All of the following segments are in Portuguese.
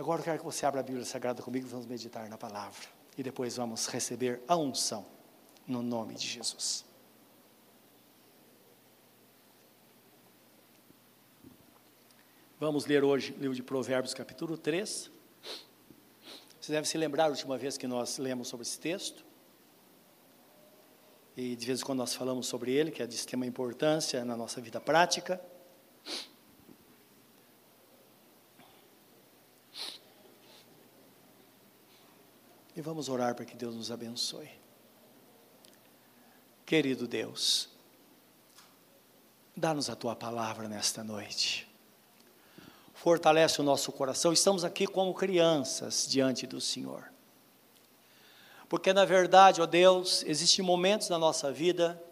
Agora eu quero que você abra a Bíblia Sagrada comigo vamos meditar na palavra. E depois vamos receber a unção no nome de Jesus. Vamos ler hoje o livro de Provérbios, capítulo 3. Você deve se lembrar a última vez que nós lemos sobre esse texto. E de vez em quando nós falamos sobre ele, que é de extrema importância na nossa vida prática. E vamos orar para que Deus nos abençoe. Querido Deus, dá-nos a tua palavra nesta noite fortalece o nosso coração. Estamos aqui como crianças diante do Senhor. Porque na verdade, ó Deus, existem momentos na nossa vida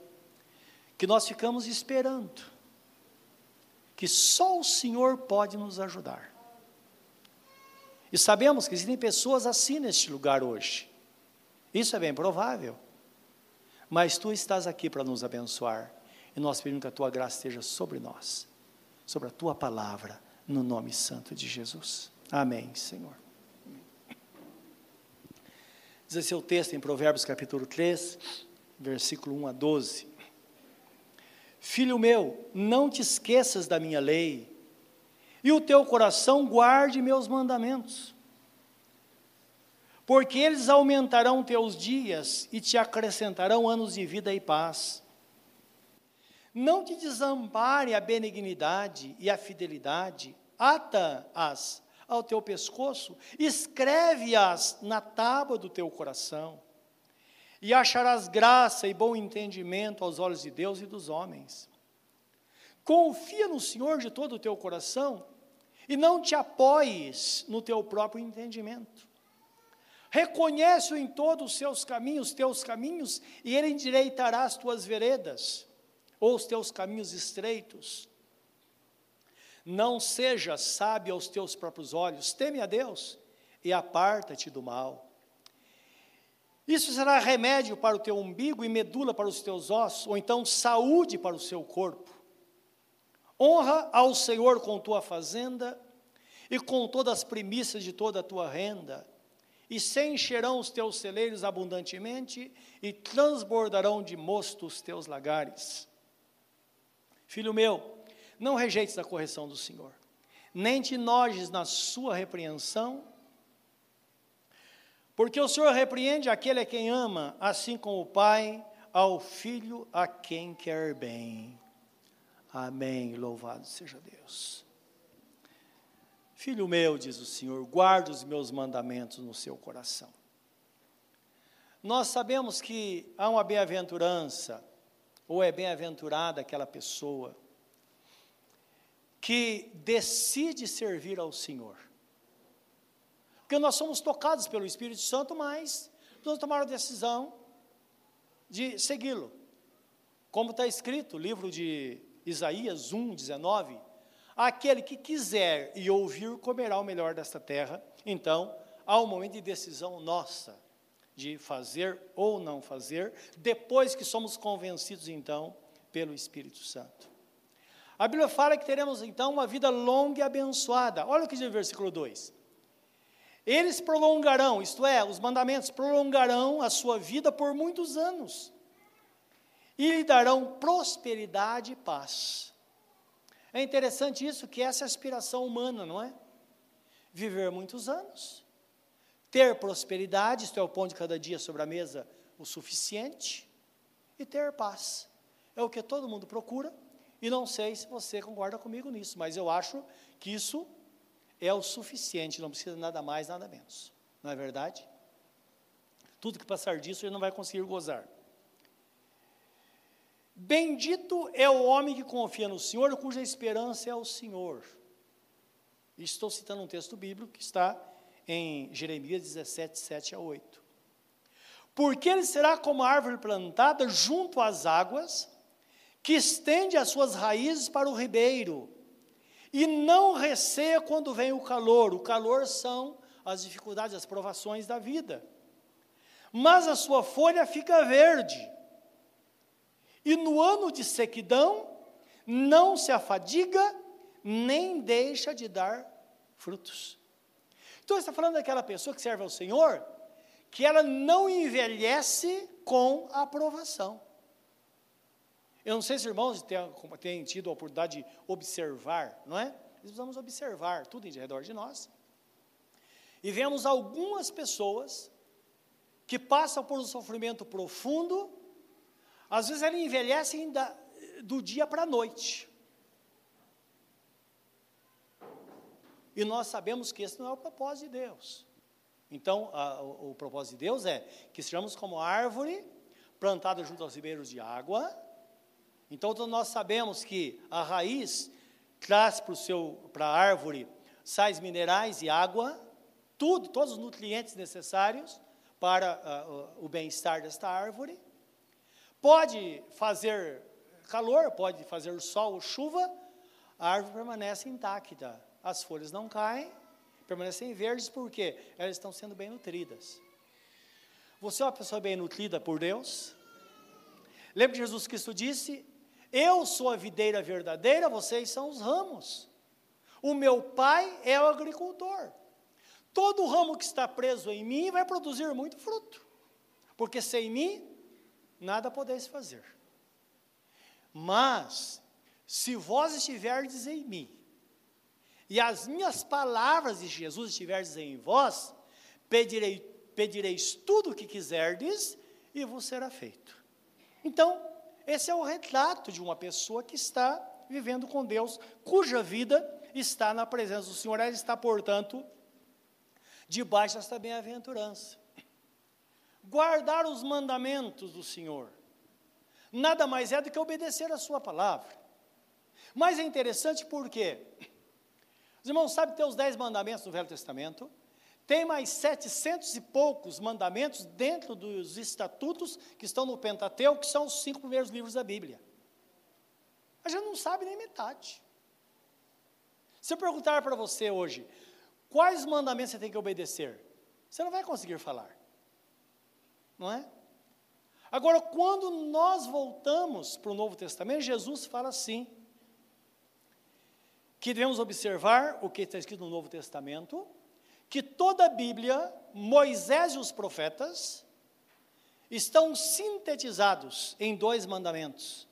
que nós ficamos esperando que só o Senhor pode nos ajudar. E sabemos que existem pessoas assim neste lugar hoje. Isso é bem provável. Mas tu estás aqui para nos abençoar. E nós pedimos que a tua graça esteja sobre nós, sobre a tua palavra no nome santo de Jesus. Amém, Senhor. Diz esse o texto em Provérbios capítulo 3, versículo 1 a 12. Filho meu, não te esqueças da minha lei, e o teu coração guarde meus mandamentos, porque eles aumentarão teus dias e te acrescentarão anos de vida e paz. Não te desampare a benignidade e a fidelidade, ata-as ao teu pescoço, escreve-as na tábua do teu coração, e acharás graça e bom entendimento aos olhos de Deus e dos homens. Confia no Senhor de todo o teu coração e não te apoies no teu próprio entendimento. Reconhece-o em todos os seus caminhos, teus caminhos, e ele endireitará as tuas veredas ou os teus caminhos estreitos. Não seja sábio aos teus próprios olhos, teme a Deus e aparta-te do mal. Isso será remédio para o teu umbigo e medula para os teus ossos, ou então saúde para o seu corpo. Honra ao Senhor com tua fazenda e com todas as primícias de toda a tua renda, e se encherão os teus celeiros abundantemente, e transbordarão de mosto os teus lagares. Filho meu, não rejeites a correção do Senhor, nem te nojes na sua repreensão, porque o Senhor repreende aquele a quem ama, assim como o Pai ao filho a quem quer bem. Amém. Louvado seja Deus. Filho meu, diz o Senhor, guarda os meus mandamentos no seu coração. Nós sabemos que há uma bem-aventurança ou é bem-aventurada aquela pessoa que decide servir ao Senhor. Porque nós somos tocados pelo Espírito Santo, mas vamos tomar a decisão de segui-lo. Como está escrito, livro de Isaías 1, 19, aquele que quiser e ouvir comerá o melhor desta terra. Então, há um momento de decisão nossa de fazer ou não fazer, depois que somos convencidos, então, pelo Espírito Santo. A Bíblia fala que teremos, então, uma vida longa e abençoada. Olha o que diz o versículo 2. Eles prolongarão, isto é, os mandamentos prolongarão a sua vida por muitos anos e lhe darão prosperidade e paz. É interessante isso, que essa é a aspiração humana, não é? Viver muitos anos ter prosperidade, isto é, o pão de cada dia sobre a mesa, o suficiente, e ter paz. É o que todo mundo procura, e não sei se você concorda comigo nisso, mas eu acho que isso é o suficiente, não precisa nada mais, nada menos. Não é verdade? Tudo que passar disso ele não vai conseguir gozar. Bendito é o homem que confia no Senhor, cuja esperança é o Senhor. Estou citando um texto bíblico que está em Jeremias 17, 7 a 8. Porque ele será como a árvore plantada junto às águas, que estende as suas raízes para o ribeiro, e não receia quando vem o calor. O calor são as dificuldades, as provações da vida. Mas a sua folha fica verde. E no ano de sequidão, não se afadiga, nem deixa de dar frutos. Então, está falando daquela pessoa que serve ao Senhor, que ela não envelhece com a aprovação. Eu não sei se irmãos têm, tido a oportunidade de observar, não é? Nós precisamos observar tudo em redor de nós. E vemos algumas pessoas que passam por um sofrimento profundo, às vezes elas envelhecem da, do dia para a noite. E nós sabemos que esse não é o propósito de Deus. Então, a, o, o, propósito de Deus é que sejamos como árvore plantada junto aos ribeiros de água. Então, nós sabemos que a raiz traz para a árvore sais minerais e água, tudo, todos os nutrientes necessários para uh, o bem-estar desta árvore. Pode fazer calor, pode fazer sol chuva, a árvore permanece intacta. As folhas não caem, permanecem verdes porque elas estão sendo bem nutridas. Você é uma pessoa bem nutrida por Deus? Lembra que Jesus Cristo disse: Eu sou a videira verdadeira, vocês são os ramos. O meu pai é o agricultor. Todo ramo que está preso em mim vai produzir muito fruto, porque sem mim nada podeis fazer. Mas, se vós estiverdes em mim, e as minhas palavras de Jesus estiverdes em vós, pedirei, pedireis tudo o que quiserdes, e vos será feito. Então, esse é o retrato de uma pessoa que está vivendo com Deus, cuja vida está na presença do Senhor, ela está, portanto, debaixo desta bem-aventurança. Guardar os mandamentos do Senhor, nada mais é do que obedecer a Sua palavra. Mas é interessante porque, os irmãos sabem que tem os dez mandamentos do Velho Testamento, tem mais setecentos e poucos mandamentos dentro dos estatutos que estão no Pentateuco, que são os cinco primeiros livros da Bíblia. A gente não sabe nem metade. Se eu perguntar para você hoje, Quais mandamentos você tem que obedecer? Você não vai conseguir falar. Não é? Agora, quando nós voltamos para o Novo Testamento, Jesus fala assim: que devemos observar o que está escrito no Novo Testamento, que toda a Bíblia, Moisés e os profetas, estão sintetizados em dois mandamentos: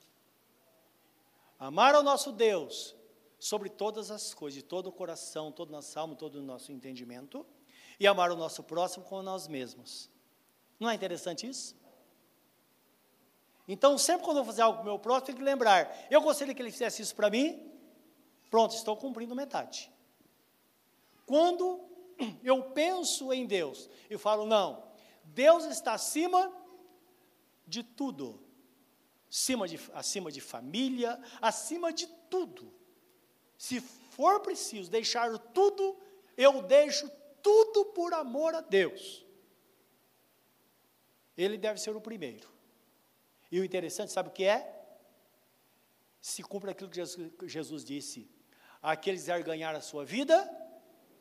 amar ao nosso Deus sobre todas as coisas, de todo o coração, todo o nosso alma, todo o nosso entendimento, e amar o nosso próximo como nós mesmos. Não é interessante isso? Então, sempre quando eu fazer algo para o meu próximo, tenho que lembrar: eu gostaria que ele fizesse isso para mim, pronto, estou cumprindo metade. Quando eu penso em Deus, eu falo: não, Deus está acima de tudo, acima de, acima de família, acima de tudo. Se for preciso deixar tudo, eu deixo tudo por amor a Deus. Ele deve ser o primeiro. E o interessante, sabe o que é? Se cumpre aquilo que Jesus, disse: aquele que ganhar a sua vida,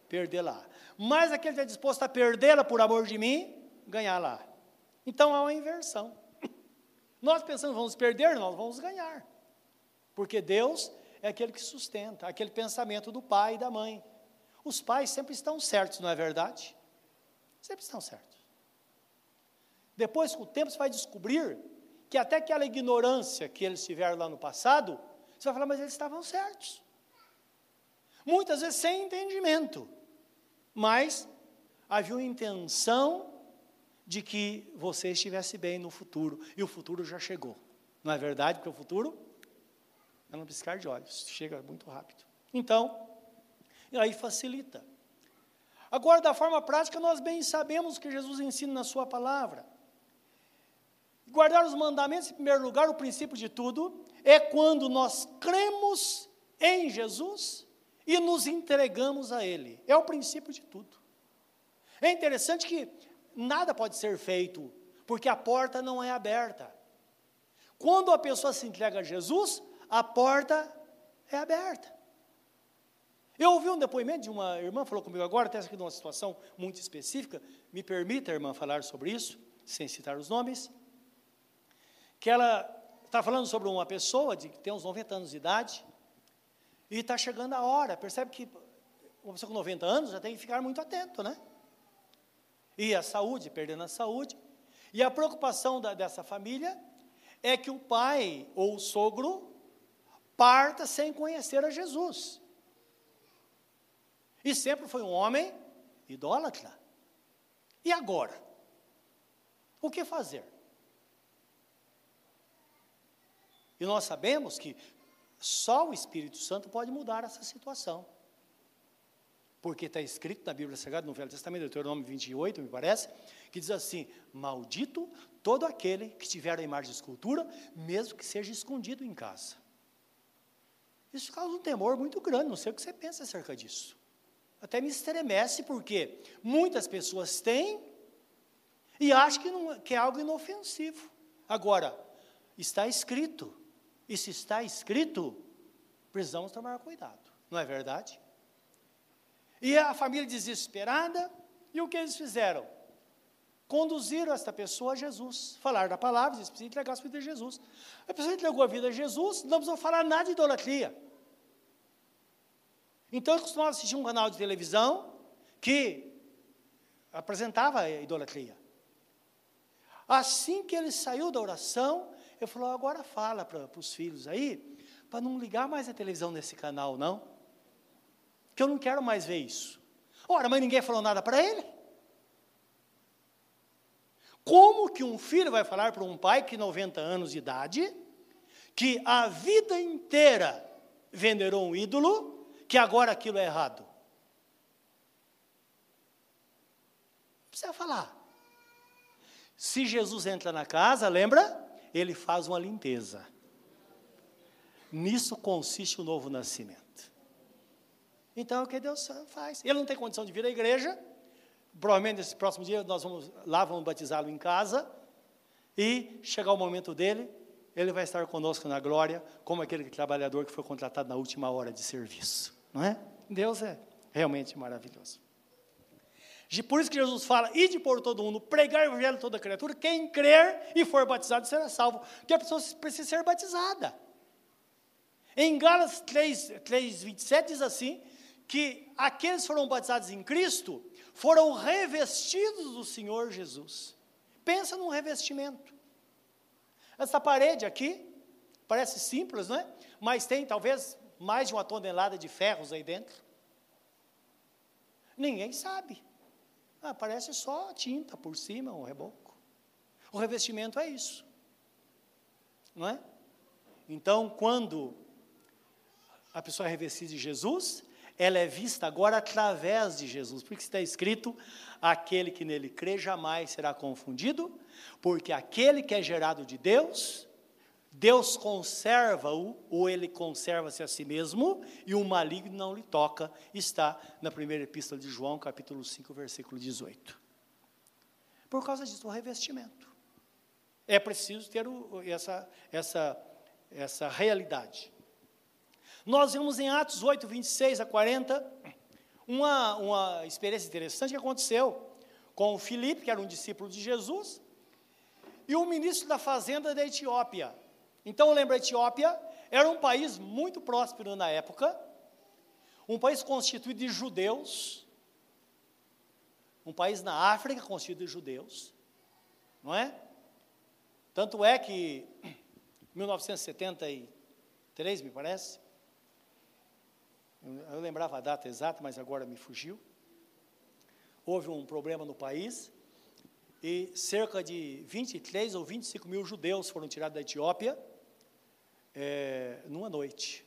perdê-la. Mas aquele que é disposto a perdê-la por amor de mim, ganhá-la. Então há uma inversão. Nós pensamos, vamos perder, nós vamos ganhar. Porque Deus é aquele que sustenta, aquele pensamento do pai e da mãe. Os pais sempre estão certos, não é verdade? Sempre estão certos. Depois, com o tempo, você vai descobrir que até aquela ignorância que eles tiveram lá no passado, você vai falar, mas eles estavam certos. Muitas vezes sem entendimento, mas havia uma intenção de que você estivesse bem no futuro, e o futuro já chegou. Não é verdade? Porque o futuro é um piscar de olhos, chega muito rápido. Então, aí facilita. Agora, da forma prática, nós bem sabemos que Jesus ensina na Sua palavra. Guardar os mandamentos, em primeiro lugar, o princípio de tudo, é quando nós cremos em Jesus e nos entregamos a Ele. É o princípio de tudo. É interessante que nada pode ser feito, porque a porta não é aberta. Quando a pessoa se entrega a Jesus, a porta é aberta. Eu ouvi um depoimento de uma irmã, falou comigo agora, até aqui de uma situação muito específica, me permita, irmã, falar sobre isso, sem citar os nomes, que ela está falando sobre uma pessoa de, que tem uns 90 anos de idade, e está chegando a hora, percebe que uma pessoa com 90 anos já tem que ficar muito atento, né? E a saúde, perdendo a saúde. E a preocupação da, dessa família é que o pai ou o sogro parta sem conhecer a Jesus. E sempre foi um homem idólatra. E agora? O que fazer? E nós sabemos que só o Espírito Santo pode mudar essa situação. Porque está escrito na Bíblia Sagrada, no Velho Testamento, Deuteronômio 28, me parece, que diz assim: Maldito todo aquele que tiver a imagem de escultura, mesmo que seja escondido em casa. Isso causa um temor muito grande, não sei o que você pensa acerca disso. Até me estremece, porque muitas pessoas têm e acham que, não, que é algo inofensivo. Agora, está escrito, e se está escrito, precisamos tomar cuidado, não é verdade? E a família desesperada, e o que eles fizeram? Conduziram esta pessoa a Jesus, falar da palavra, eles precisam entregar a sua vida a Jesus. A pessoa entregou a vida a Jesus, não precisam falar nada de idolatria. Então eu costumava assistir um canal de televisão que apresentava a idolatria. Assim que ele saiu da oração, ele falou: agora fala para os filhos aí, para não ligar mais a televisão nesse canal, não. Que eu não quero mais ver isso. Ora, mas ninguém falou nada para ele. Como que um filho vai falar para um pai que 90 anos de idade, que a vida inteira venerou um ídolo, que agora aquilo é errado? Não precisa falar. Se Jesus entra na casa, lembra? Ele faz uma limpeza. Nisso consiste o novo nascimento. Então é o que Deus faz. Ele não tem condição de vir à igreja. Provavelmente nesse próximo dia nós vamos lá, vamos batizá-lo em casa. E chegar o momento dele, ele vai estar conosco na glória, como aquele trabalhador que foi contratado na última hora de serviço. Não é? Deus é realmente maravilhoso. Por isso que Jesus fala, ide por todo mundo, pregar o evangelho a toda criatura, quem crer e for batizado será salvo, porque a pessoa precisa ser batizada. Em Gálatas 3, 3, 27 diz assim, que aqueles que foram batizados em Cristo foram revestidos do Senhor Jesus. Pensa num revestimento. Essa parede aqui, parece simples, não é? Mas tem talvez mais de uma tonelada de ferros aí dentro. Ninguém sabe. Ah, parece só tinta por cima, um reboco. O revestimento é isso. Não é? Então, quando a pessoa é revestida de Jesus, ela é vista agora através de Jesus. Porque está escrito: aquele que nele crê jamais será confundido, porque aquele que é gerado de Deus, Deus conserva-o, ou ele conserva-se a si mesmo, e o maligno não lhe toca, está na primeira epístola de João, capítulo 5, versículo 18. Por causa disso, o revestimento. É preciso ter o, essa, essa, essa realidade. Nós vemos em Atos 8, 26 a 40, uma, uma experiência interessante que aconteceu com o Filipe, que era um discípulo de Jesus, e o ministro da fazenda da Etiópia, então, lembra, a Etiópia era um país muito próspero na época, um país constituído de judeus, um país na África constituído de judeus, não é? Tanto é que, em 1973, me parece, eu lembrava a data exata, mas agora me fugiu, houve um problema no país, e cerca de 23 ou 25 mil judeus foram tirados da Etiópia, é, numa noite,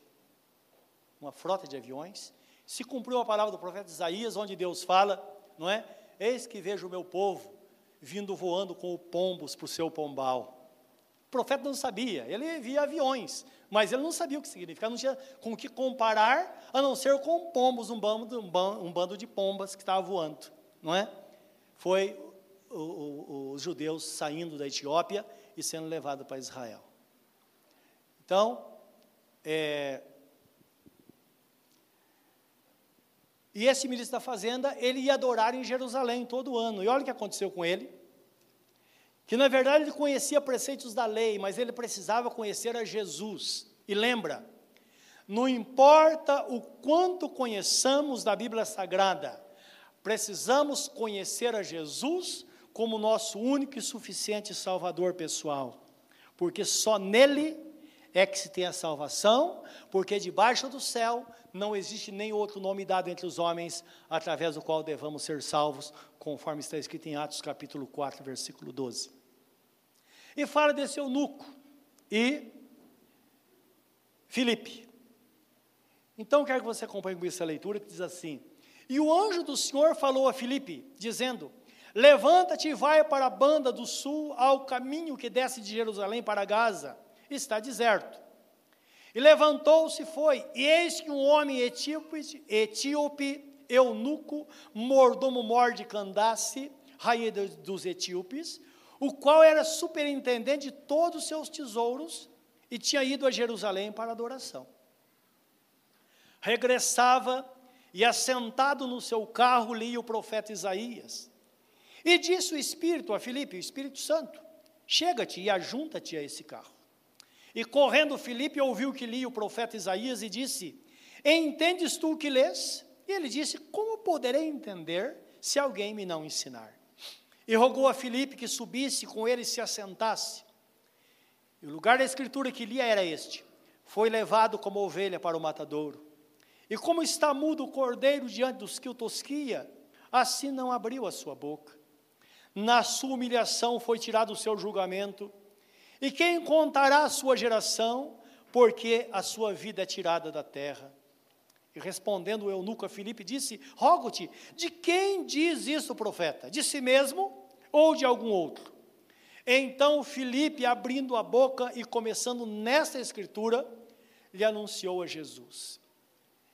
uma frota de aviões, se cumpriu a palavra do profeta Isaías, onde Deus fala, não é? Eis que vejo o meu povo vindo voando com o pombos para o seu pombal. O profeta não sabia, ele via aviões, mas ele não sabia o que significava, não tinha com o que comparar, a não ser com pombos, um bando, um bando de pombas que estava voando, não é? Foi o, o, os judeus saindo da Etiópia e sendo levados para Israel. Então, é, e esse ministro da Fazenda, ele ia adorar em Jerusalém todo ano. E olha o que aconteceu com ele. Que na verdade ele conhecia preceitos da lei, mas ele precisava conhecer a Jesus. E lembra, Não importa o quanto conheçamos da Bíblia Sagrada, precisamos conhecer a Jesus como nosso único e suficiente Salvador pessoal, porque só nele é que se tem a salvação, porque debaixo do céu não existe nem outro nome dado entre os homens através do qual devamos ser salvos, conforme está escrito em Atos capítulo 4, versículo 12. E fala desse eunuco e Filipe. Então, quero que você acompanhe com essa leitura que diz assim: E o anjo do Senhor falou a Filipe, dizendo: Levanta-te e vai para a banda do sul, ao caminho que desce de Jerusalém para Gaza está deserto. E levantou-se e foi, e eis que um homem etíope, etíope eunuco, mordomo mor de Candace, rainha dos etíopes, o qual era superintendente de todos os seus tesouros e tinha ido a Jerusalém para adoração. Regressava e, assentado no seu carro, lia o profeta Isaías. E disse o Espírito a Filipe, o Espírito Santo: Chega-te e ajunta-te a esse carro. E correndo Filipe ouviu que lia o profeta Isaías e disse: Entendes tu o que lês? E ele disse: Como poderei entender se alguém me não ensinar? E rogou a Filipe que subisse com ele e se assentasse. E o lugar da escritura que lia era este: Foi levado como ovelha para o matadouro. E como está mudo o cordeiro diante dos que o tosquia, assim não abriu a sua boca. Na sua humilhação foi tirado o seu julgamento e quem contará a sua geração, porque a sua vida é tirada da terra? E respondendo o eunuco a Filipe, disse: Rogo-te, de quem diz isso o profeta? De si mesmo ou de algum outro? Então Filipe, abrindo a boca e começando nesta escritura, lhe anunciou a Jesus.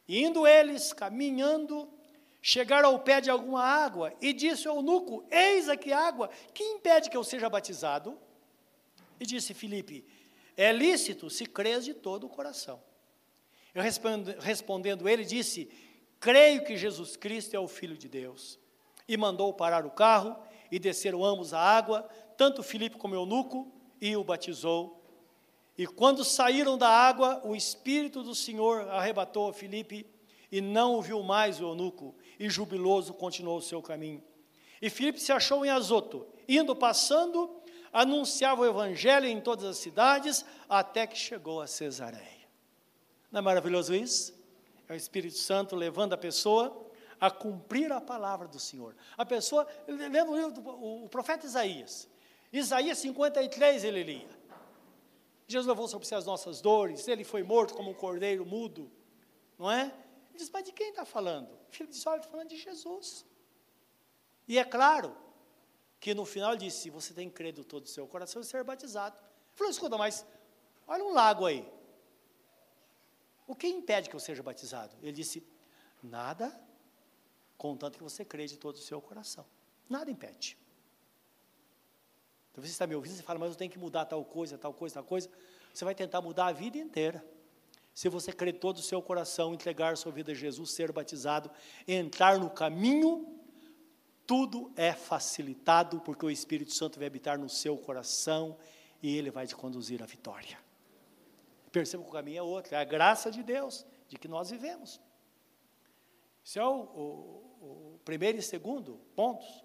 E indo eles, caminhando, chegaram ao pé de alguma água, e disse ao eunuco: Eis aqui água, que impede que eu seja batizado? E disse Filipe: É lícito se crês de todo o coração. Eu respondendo ele, disse: Creio que Jesus Cristo é o Filho de Deus. E mandou parar o carro e desceram ambos a água, tanto Filipe como eunuco, e o batizou. E quando saíram da água, o Espírito do Senhor arrebatou a Filipe e não o viu mais o eunuco, e jubiloso continuou o seu caminho. E Filipe se achou em Azoto, indo passando, anunciava o evangelho em todas as cidades, até que chegou a Cesareia. Não é maravilhoso isso? É o Espírito Santo levando a pessoa a cumprir a palavra do Senhor. A pessoa, lendo o livro do o, profeta Isaías, Isaías 53 ele lia. Jesus levou sobre si as nossas dores, ele foi morto como um cordeiro mudo, não é? Ele diz, mas de quem está falando? O filho disse, olha, está falando de Jesus. E é claro, que no final disse: Você tem de todo o seu coração e ser batizado. Ele falou: Escuta, mas olha um lago aí. O que impede que eu seja batizado? Ele disse: Nada, contanto que você crê de todo o seu coração. Nada impede. Então você está me ouvindo, você fala, mas eu tenho que mudar tal coisa, tal coisa, tal coisa. Você vai tentar mudar a vida inteira. Se você crer todo o seu coração, entregar sua vida a Jesus, ser batizado, entrar no caminho tudo é facilitado porque o Espírito Santo vai habitar no seu coração e ele vai te conduzir à vitória. Perceba que o caminho é outro, é a graça de Deus de que nós vivemos. Esse é o, o, o primeiro e segundo pontos.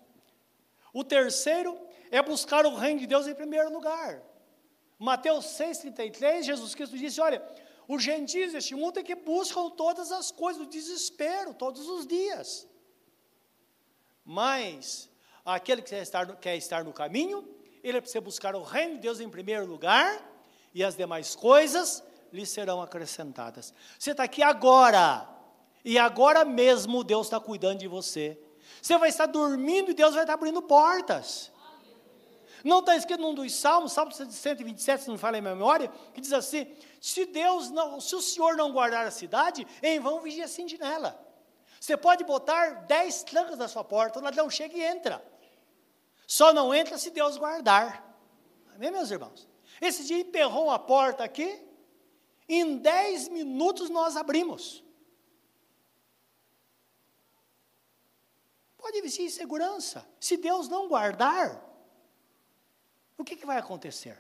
O terceiro é buscar o reino de Deus em primeiro lugar. Mateus 6,33, Jesus Cristo disse: Olha, os gentios deste mundo é que buscam todas as coisas do desespero, todos os dias. Mas aquele que quer estar, quer estar no caminho, ele precisa buscar o reino de Deus em primeiro lugar, e as demais coisas lhe serão acrescentadas. Você está aqui agora, e agora mesmo Deus está cuidando de você. Você vai estar dormindo e Deus vai estar abrindo portas. Não está escrito num dos salmos, Salmo 127, se não fala em memória, que diz assim: se Deus não, se o Senhor não guardar a cidade, em vão vigia assim de nela. Você pode botar dez trancas na sua porta, o ladrão chega e entra. Só não entra se Deus guardar. Amém, meus irmãos? Esse dia emperrou a porta aqui, em dez minutos nós abrimos. Pode existir insegurança. Se Deus não guardar, o que, que vai acontecer?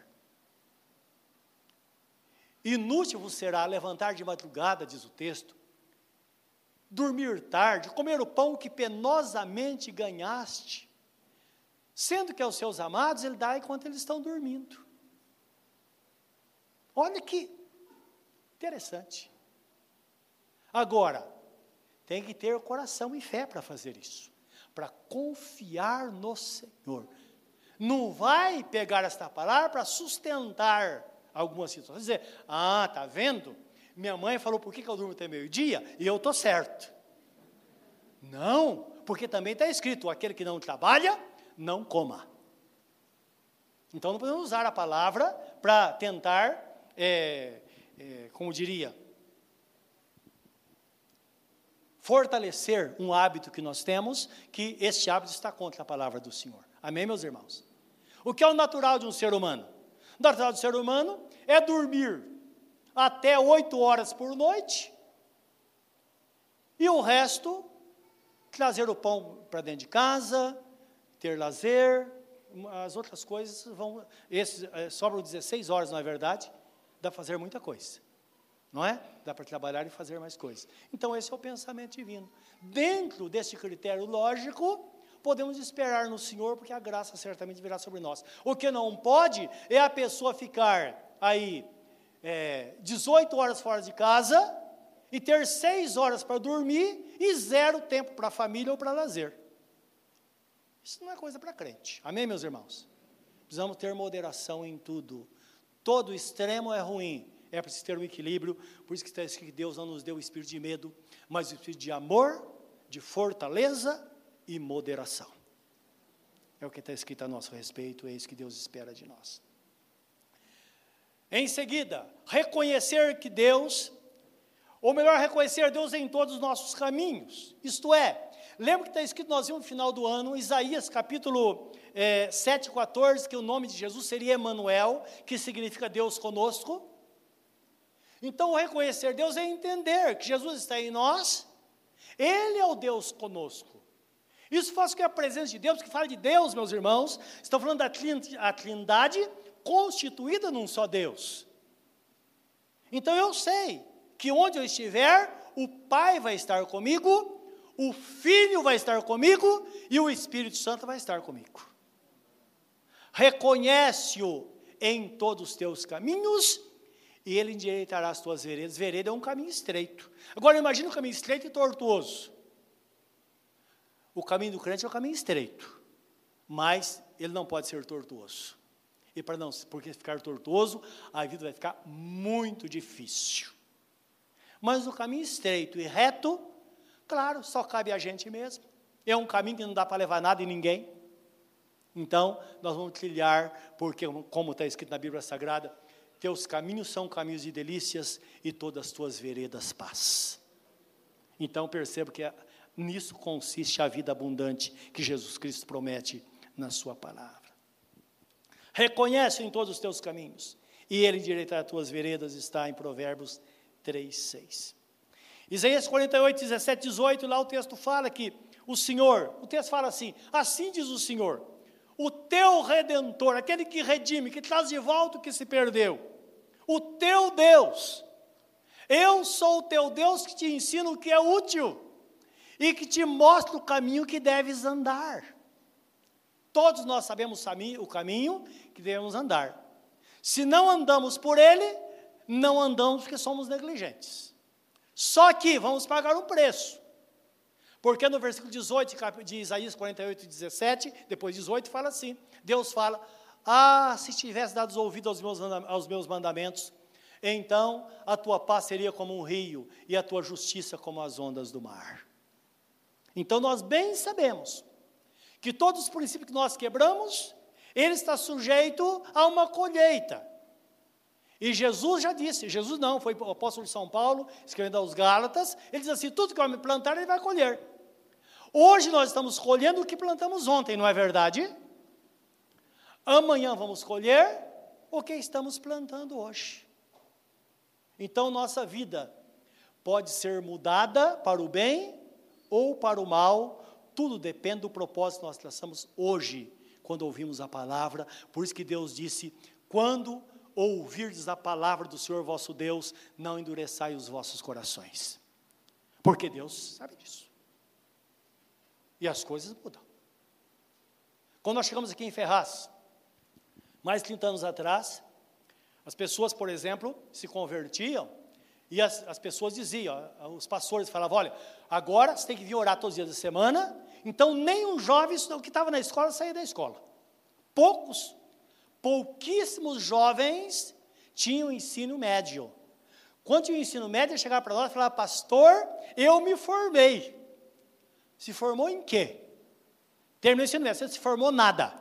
Inútil será levantar de madrugada, diz o texto, dormir tarde, comer o pão que penosamente ganhaste, sendo que aos seus amados ele dá enquanto eles estão dormindo. Olha que interessante. Agora, tem que ter coração e fé para fazer isso, para confiar no Senhor. Não vai pegar esta palavra para sustentar algumas situações, dizer, ah, tá vendo? Minha mãe falou por que, que eu durmo até meio-dia e eu estou certo. Não, porque também está escrito: aquele que não trabalha, não coma. Então não podemos usar a palavra para tentar é, é, como diria, fortalecer um hábito que nós temos, que este hábito está contra a palavra do Senhor. Amém, meus irmãos? O que é o natural de um ser humano? O natural do ser humano é dormir até oito horas por noite e o resto trazer o pão para dentro de casa, ter lazer, as outras coisas vão. Esses, é, sobram 16 horas, não é verdade? dá para fazer muita coisa. Não é? Dá para trabalhar e fazer mais coisas. Então, esse é o pensamento divino. Dentro desse critério lógico, podemos esperar no Senhor, porque a graça certamente virá sobre nós. O que não pode é a pessoa ficar aí é, 18 horas fora de casa e ter 6 horas para dormir e zero tempo para a família ou para lazer. Isso não é coisa para crente. Amém, meus irmãos? Precisamos ter moderação em tudo. Todo extremo é ruim. É preciso ter um equilíbrio. Por isso que está escrito que Deus não nos deu o espírito de medo, mas o espírito de amor, de fortaleza e moderação. É o que está escrito a nosso respeito, é isso que Deus espera de nós. Em seguida, reconhecer que Deus, ou melhor, reconhecer Deus em todos os nossos caminhos. Isto é, lembra que está escrito, nós vimos no final do ano, Isaías capítulo é, 7,14, que o nome de Jesus seria Emanuel, que significa Deus conosco. Então, reconhecer Deus é entender que Jesus está em nós, Ele é o Deus conosco. Isso faz com que a presença de Deus, que fala de Deus, meus irmãos, estão falando da trindade constituída num só Deus. Então eu sei que onde eu estiver, o Pai vai estar comigo, o Filho vai estar comigo e o Espírito Santo vai estar comigo reconhece-o em todos os teus caminhos, e ele endireitará as tuas veredas. Vereda é um caminho estreito. Agora imagine um caminho estreito e tortuoso. O caminho do crente é o caminho estreito, mas ele não pode ser tortuoso. E para não, porque ficar tortuoso, a vida vai ficar muito difícil. Mas o caminho estreito e reto, claro, só cabe a gente mesmo. É um caminho que não dá para levar nada e ninguém. Então, nós vamos trilhar, porque, como está escrito na Bíblia Sagrada, teus caminhos são caminhos de delícias e todas as tuas veredas paz. Então, percebo que nisso consiste a vida abundante que Jesus Cristo promete na Sua palavra. Reconhece em todos os teus caminhos, e Ele endireitará as tuas veredas, está em Provérbios 3, 6. Isaías 48, 17, 18, lá o texto fala que o Senhor, o texto fala assim: assim diz o Senhor o teu redentor, aquele que redime, que traz de volta o que se perdeu, o teu Deus. Eu sou o teu Deus que te ensina o que é útil e que te mostra o caminho que deves andar. Todos nós sabemos o caminho que devemos andar. Se não andamos por ele, não andamos porque somos negligentes. Só que vamos pagar um preço. Porque no versículo 18 de Isaías 48, 17, depois 18, fala assim: Deus fala, ah, se tivesse dado ouvido aos meus, aos meus mandamentos, então a tua paz seria como um rio e a tua justiça como as ondas do mar. Então nós bem sabemos que todos os princípios que nós quebramos, ele está sujeito a uma colheita. E Jesus já disse, Jesus não, foi o apóstolo de São Paulo, escrevendo aos Gálatas, ele diz assim: tudo que o homem plantar, ele vai colher. Hoje nós estamos colhendo o que plantamos ontem, não é verdade? Amanhã vamos colher o que estamos plantando hoje. Então nossa vida pode ser mudada para o bem ou para o mal, tudo depende do propósito que nós traçamos hoje, quando ouvimos a palavra. Por isso que Deus disse: quando ouvirdes a palavra do Senhor vosso Deus, não endureçai os vossos corações. Porque Deus sabe disso. E as coisas mudam. Quando nós chegamos aqui em Ferraz, mais de 30 anos atrás, as pessoas, por exemplo, se convertiam e as, as pessoas diziam, os pastores falavam: olha, agora você tem que vir orar todos os dias da semana, então nem um jovem que estava na escola saía da escola. Poucos, pouquíssimos jovens tinham ensino médio. Quando tinha o ensino médio, chegava para nós e falava: pastor, eu me formei. Se formou em quê? Terminou o ensino médio, você se formou nada.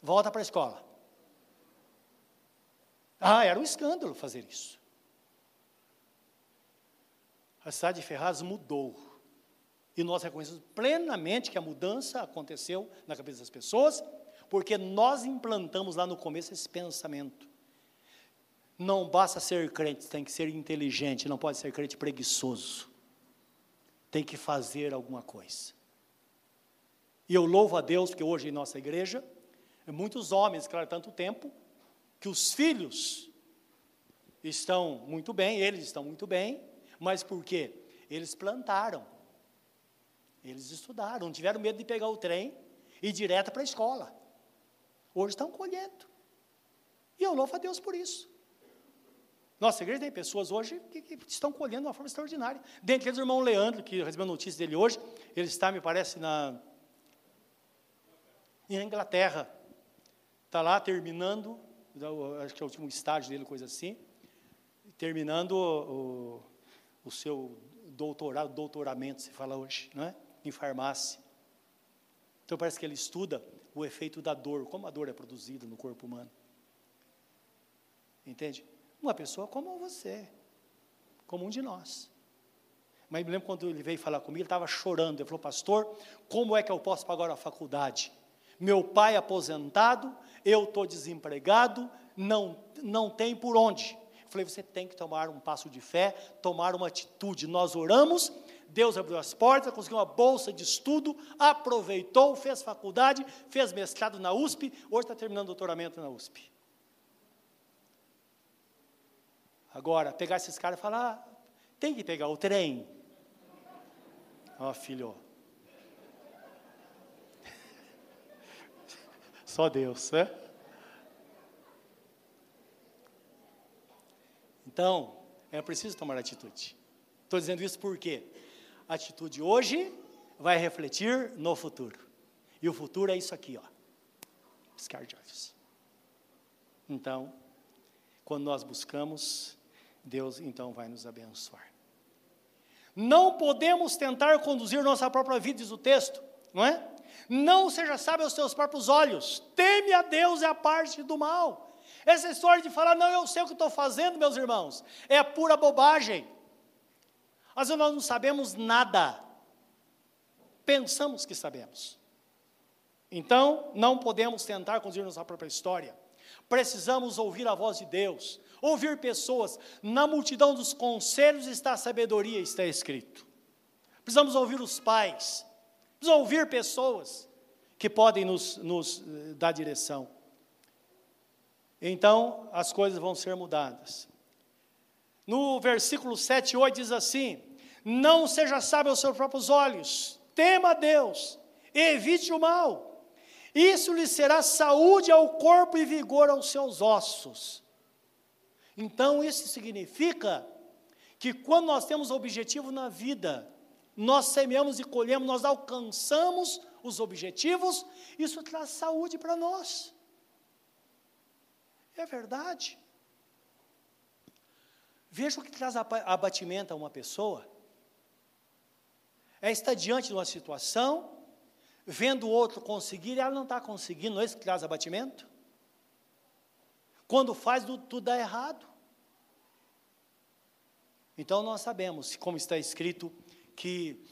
Volta para a escola. Ah, era um escândalo fazer isso. A cidade de Ferraz mudou. E nós reconhecemos plenamente que a mudança aconteceu na cabeça das pessoas, porque nós implantamos lá no começo esse pensamento. Não basta ser crente, tem que ser inteligente, não pode ser crente preguiçoso. Tem que fazer alguma coisa. E eu louvo a Deus porque hoje em nossa igreja, muitos homens, claro, tanto tempo, que os filhos estão muito bem, eles estão muito bem, mas por quê? Eles plantaram, eles estudaram, não tiveram medo de pegar o trem e ir direto para a escola. Hoje estão colhendo. E eu louvo a Deus por isso. Nossa igreja tem pessoas hoje que, que, estão colhendo de uma forma extraordinária. Dentre eles, o irmão Leandro, que recebeu notícia dele hoje, ele está, me parece, na, em Inglaterra. Está lá terminando, acho que é o último estágio dele, coisa assim, terminando o, o seu doutorado, doutoramento, se fala hoje, não é? em farmácia. Então parece que ele estuda o efeito da dor, como a dor é produzida no corpo humano. Entende? Uma pessoa como você, como um de nós. Mas me lembro quando ele veio falar comigo, ele estava chorando. Ele falou, pastor, como é que eu posso pagar a faculdade? Meu pai aposentado, eu estou desempregado, não, não tem por onde. Falei, você tem que tomar um passo de fé, tomar uma atitude. Nós oramos, Deus abriu as portas, conseguiu uma bolsa de estudo, aproveitou, fez faculdade, fez mestrado na USP, hoje está terminando doutoramento na USP. Agora, pegar esses caras e falar, ah, tem que pegar o trem. Ó, oh, filho. Só Deus, né? Então, é preciso tomar atitude. Estou dizendo isso porque a atitude hoje vai refletir no futuro. E o futuro é isso aqui, ó. Piscar de olhos. Então, quando nós buscamos, Deus então vai nos abençoar. Não podemos tentar conduzir nossa própria vida, diz o texto, não é? Não seja sábio aos teus próprios olhos. Teme a Deus é a parte do mal. Essa história de falar, não, eu sei o que estou fazendo, meus irmãos, é pura bobagem. Às vezes nós não sabemos nada, pensamos que sabemos. Então, não podemos tentar conduzir nossa própria história. Precisamos ouvir a voz de Deus, ouvir pessoas. Na multidão dos conselhos está a sabedoria, está escrito. Precisamos ouvir os pais, precisamos ouvir pessoas que podem nos, nos eh, dar direção então as coisas vão ser mudadas. No versículo 7 e 8 diz assim: Não seja sábio aos seus próprios olhos, tema a Deus, evite o mal. Isso lhe será saúde ao corpo e vigor aos seus ossos. Então, isso significa que quando nós temos objetivo na vida, nós semeamos e colhemos, nós alcançamos os objetivos, isso traz saúde para nós. É verdade. Veja o que traz abatimento a uma pessoa. É estar diante de uma situação, vendo o outro conseguir e ela não está conseguindo, não é isso que traz abatimento? Quando faz, tudo dá errado. Então nós sabemos, como está escrito, que,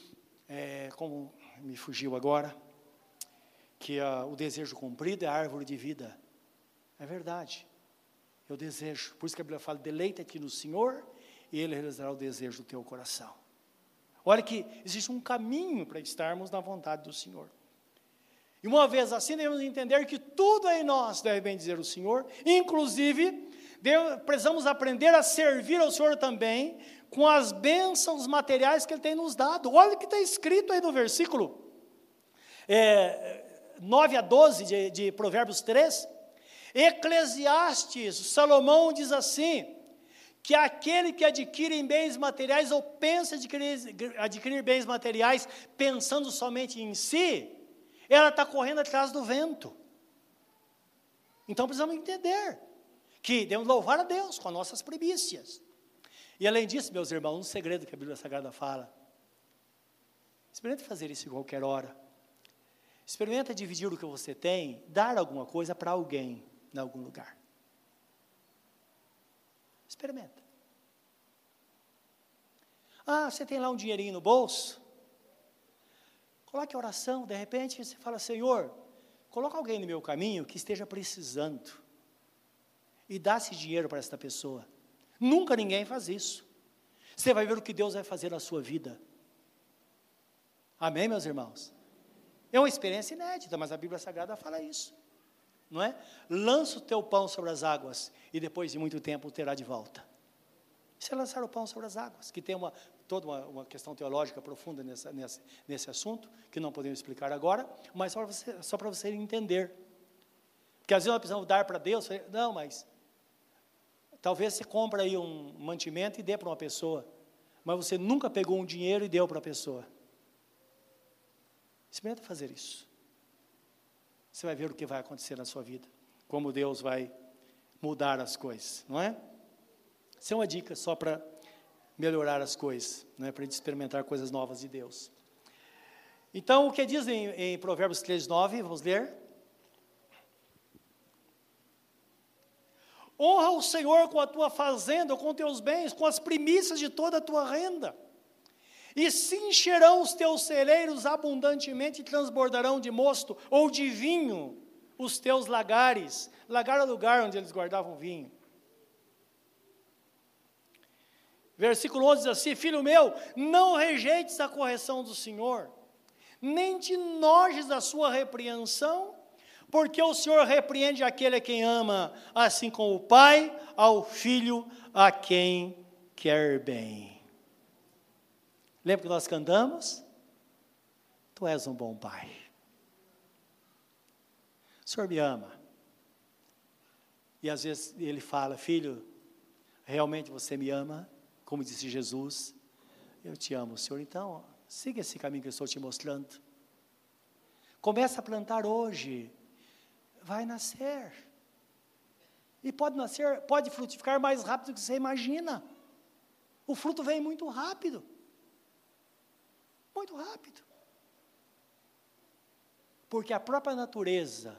é, como me fugiu agora, que a, o desejo cumprido é a árvore de vida. É verdade. Eu desejo. Por isso que a Bíblia fala: deleita-te no Senhor e Ele realizará o desejo do teu coração. Olha que existe um caminho para estarmos na vontade do Senhor. E uma vez assim, devemos entender que tudo em nós deve bem dizer o Senhor, inclusive, precisamos aprender a servir ao Senhor também com as bênçãos materiais que Ele tem nos dado. Olha o que está escrito aí no versículo é, 9 a 12 de, de Provérbios 3. Eclesiastes, Salomão diz assim: que aquele que adquire bens materiais ou pensa adquirir, adquirir bens materiais pensando somente em si, ela está correndo atrás do vento. Então precisamos entender que devemos louvar a Deus com as nossas primícias. E além disso, meus irmãos, um segredo que a Bíblia Sagrada fala. Experimente fazer isso em qualquer hora. Experimenta dividir o que você tem, dar alguma coisa para alguém em algum lugar. Experimenta. Ah, você tem lá um dinheirinho no bolso? Coloque a oração, de repente você fala, Senhor, coloca alguém no meu caminho que esteja precisando. E dá esse dinheiro para esta pessoa. Nunca ninguém faz isso. Você vai ver o que Deus vai fazer na sua vida. Amém, meus irmãos? É uma experiência inédita, mas a Bíblia Sagrada fala isso. Não é? Lança o teu pão sobre as águas e depois de muito tempo o terá de volta. Isso é lançar o pão sobre as águas, que tem uma, toda uma, uma questão teológica profunda nessa, nesse, nesse assunto, que não podemos explicar agora, mas só para você, só para você entender. Porque às vezes nós precisamos dar para Deus, não, mas talvez você compre aí um mantimento e dê para uma pessoa, mas você nunca pegou um dinheiro e deu para a pessoa. Experimenta fazer isso. Você vai ver o que vai acontecer na sua vida, como Deus vai mudar as coisas, não é? Isso é uma dica só para melhorar as coisas, né, para a gente experimentar coisas novas de Deus. Então, o que diz em, em Provérbios 3, 9, vamos ler. Honra o Senhor com a tua fazenda, com teus bens, com as primícias de toda a tua renda. E se encherão os teus celeiros abundantemente e transbordarão de mosto ou de vinho os teus lagares. Lagar é o lugar onde eles guardavam vinho. Versículo 11 diz assim: Filho meu, não rejeites a correção do Senhor, nem te nojes da sua repreensão, porque o Senhor repreende aquele a quem ama, assim como o pai ao filho a quem quer bem. Lembra que nós cantamos? Tu és um bom pai. O Senhor me ama. E às vezes ele fala, filho, realmente você me ama? como disse Jesus, eu te amo, Senhor. Então, siga esse caminho que eu estou te mostrando. Começa a plantar hoje, vai nascer. E pode nascer, pode frutificar mais rápido do que você imagina. O fruto vem muito rápido. Muito rápido. Porque a própria natureza,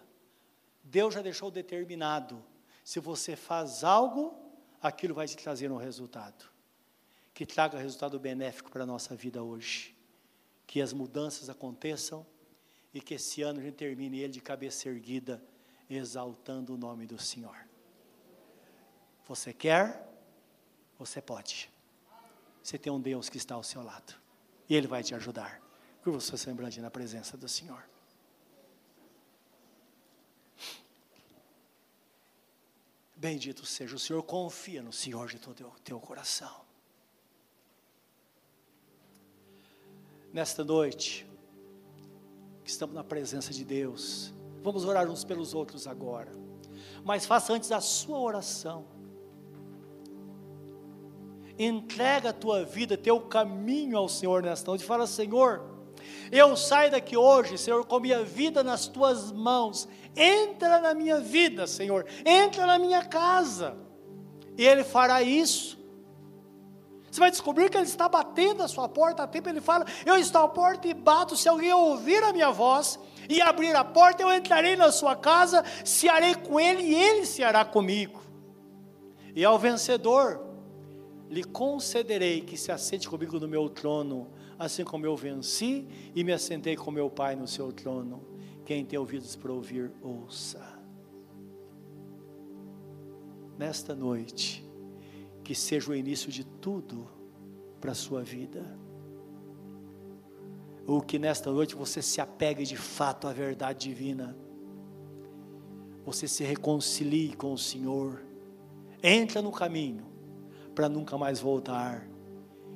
Deus já deixou determinado. Se você faz algo, aquilo vai te trazer um resultado que traga resultado benéfico para a nossa vida hoje. Que as mudanças aconteçam e que esse ano a gente termine ele de cabeça erguida, exaltando o nome do Senhor. Você quer? Você pode. Você tem um Deus que está ao seu lado. E Ele vai te ajudar. Curva sua semblante na presença do Senhor. Bendito seja o Senhor, confia no Senhor de todo o teu coração. nesta noite, que estamos na presença de Deus, vamos orar uns pelos outros agora, mas faça antes a sua oração. Entrega a tua vida, teu caminho ao Senhor nesta noite. Fala, Senhor, eu saio daqui hoje, Senhor, com minha vida nas tuas mãos. Entra na minha vida, Senhor. Entra na minha casa. E Ele fará isso. Você vai descobrir que ele está batendo a sua porta a tempo. Ele fala: Eu estou à porta e bato. Se alguém ouvir a minha voz e abrir a porta, eu entrarei na sua casa, se arei com ele e ele se hará comigo. E ao vencedor, lhe concederei que se assente comigo no meu trono, assim como eu venci e me assentei com meu Pai no seu trono. Quem tem ouvidos para ouvir, ouça. Nesta noite, que seja o início de tudo para a sua vida. ou que nesta noite você se apegue de fato à verdade divina, você se reconcilie com o Senhor, entra no caminho para nunca mais voltar,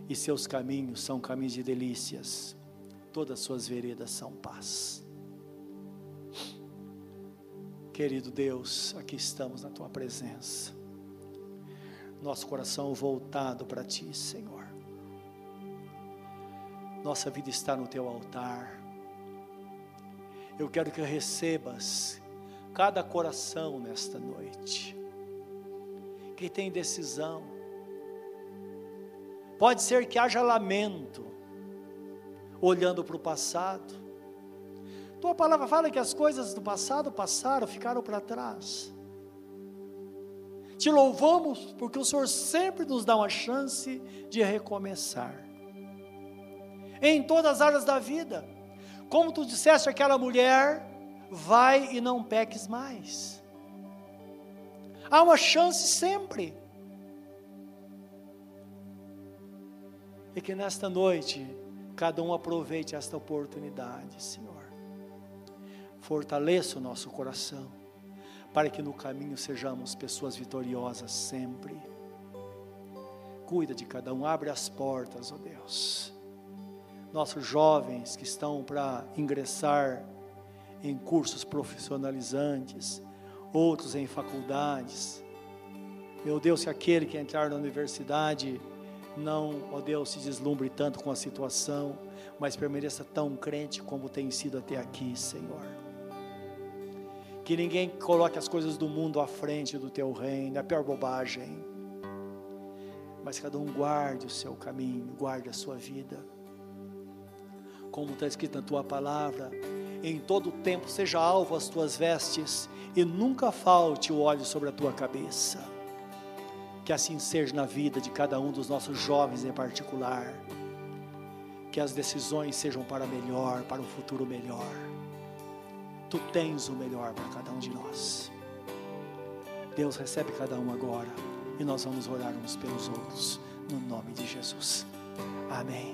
e seus caminhos são caminhos de delícias, todas suas veredas são paz. Querido Deus, aqui estamos na tua presença, nosso coração voltado para ti, Senhor. Nossa vida está no teu altar. Eu quero que recebas cada coração nesta noite. Que tem decisão. Pode ser que haja lamento, olhando para o passado tua palavra fala que as coisas do passado passaram, ficaram para trás. Te louvamos porque o Senhor sempre nos dá uma chance de recomeçar. Em todas as áreas da vida. Como tu disseste àquela mulher, vai e não peques mais. Há uma chance sempre. E que nesta noite, cada um aproveite esta oportunidade, Senhor fortaleça o nosso coração, para que no caminho sejamos pessoas vitoriosas sempre. Cuida de cada um, abre as portas, ó oh Deus. Nossos jovens que estão para ingressar em cursos profissionalizantes, outros em faculdades. Meu Deus, que aquele que entrar na universidade não, ó Deus, se deslumbre tanto com a situação, mas permaneça tão crente como tem sido até aqui, Senhor que ninguém coloque as coisas do mundo à frente do teu reino, é a pior bobagem. Mas cada um guarde o seu caminho, guarde a sua vida. Como está escrito na tua palavra, em todo tempo seja alvo as tuas vestes e nunca falte o óleo sobre a tua cabeça. Que assim seja na vida de cada um dos nossos jovens em particular. Que as decisões sejam para melhor, para um futuro melhor Tu tens o melhor para cada um de nós. Deus recebe cada um agora e nós vamos orar uns pelos outros, no nome de Jesus. Amém.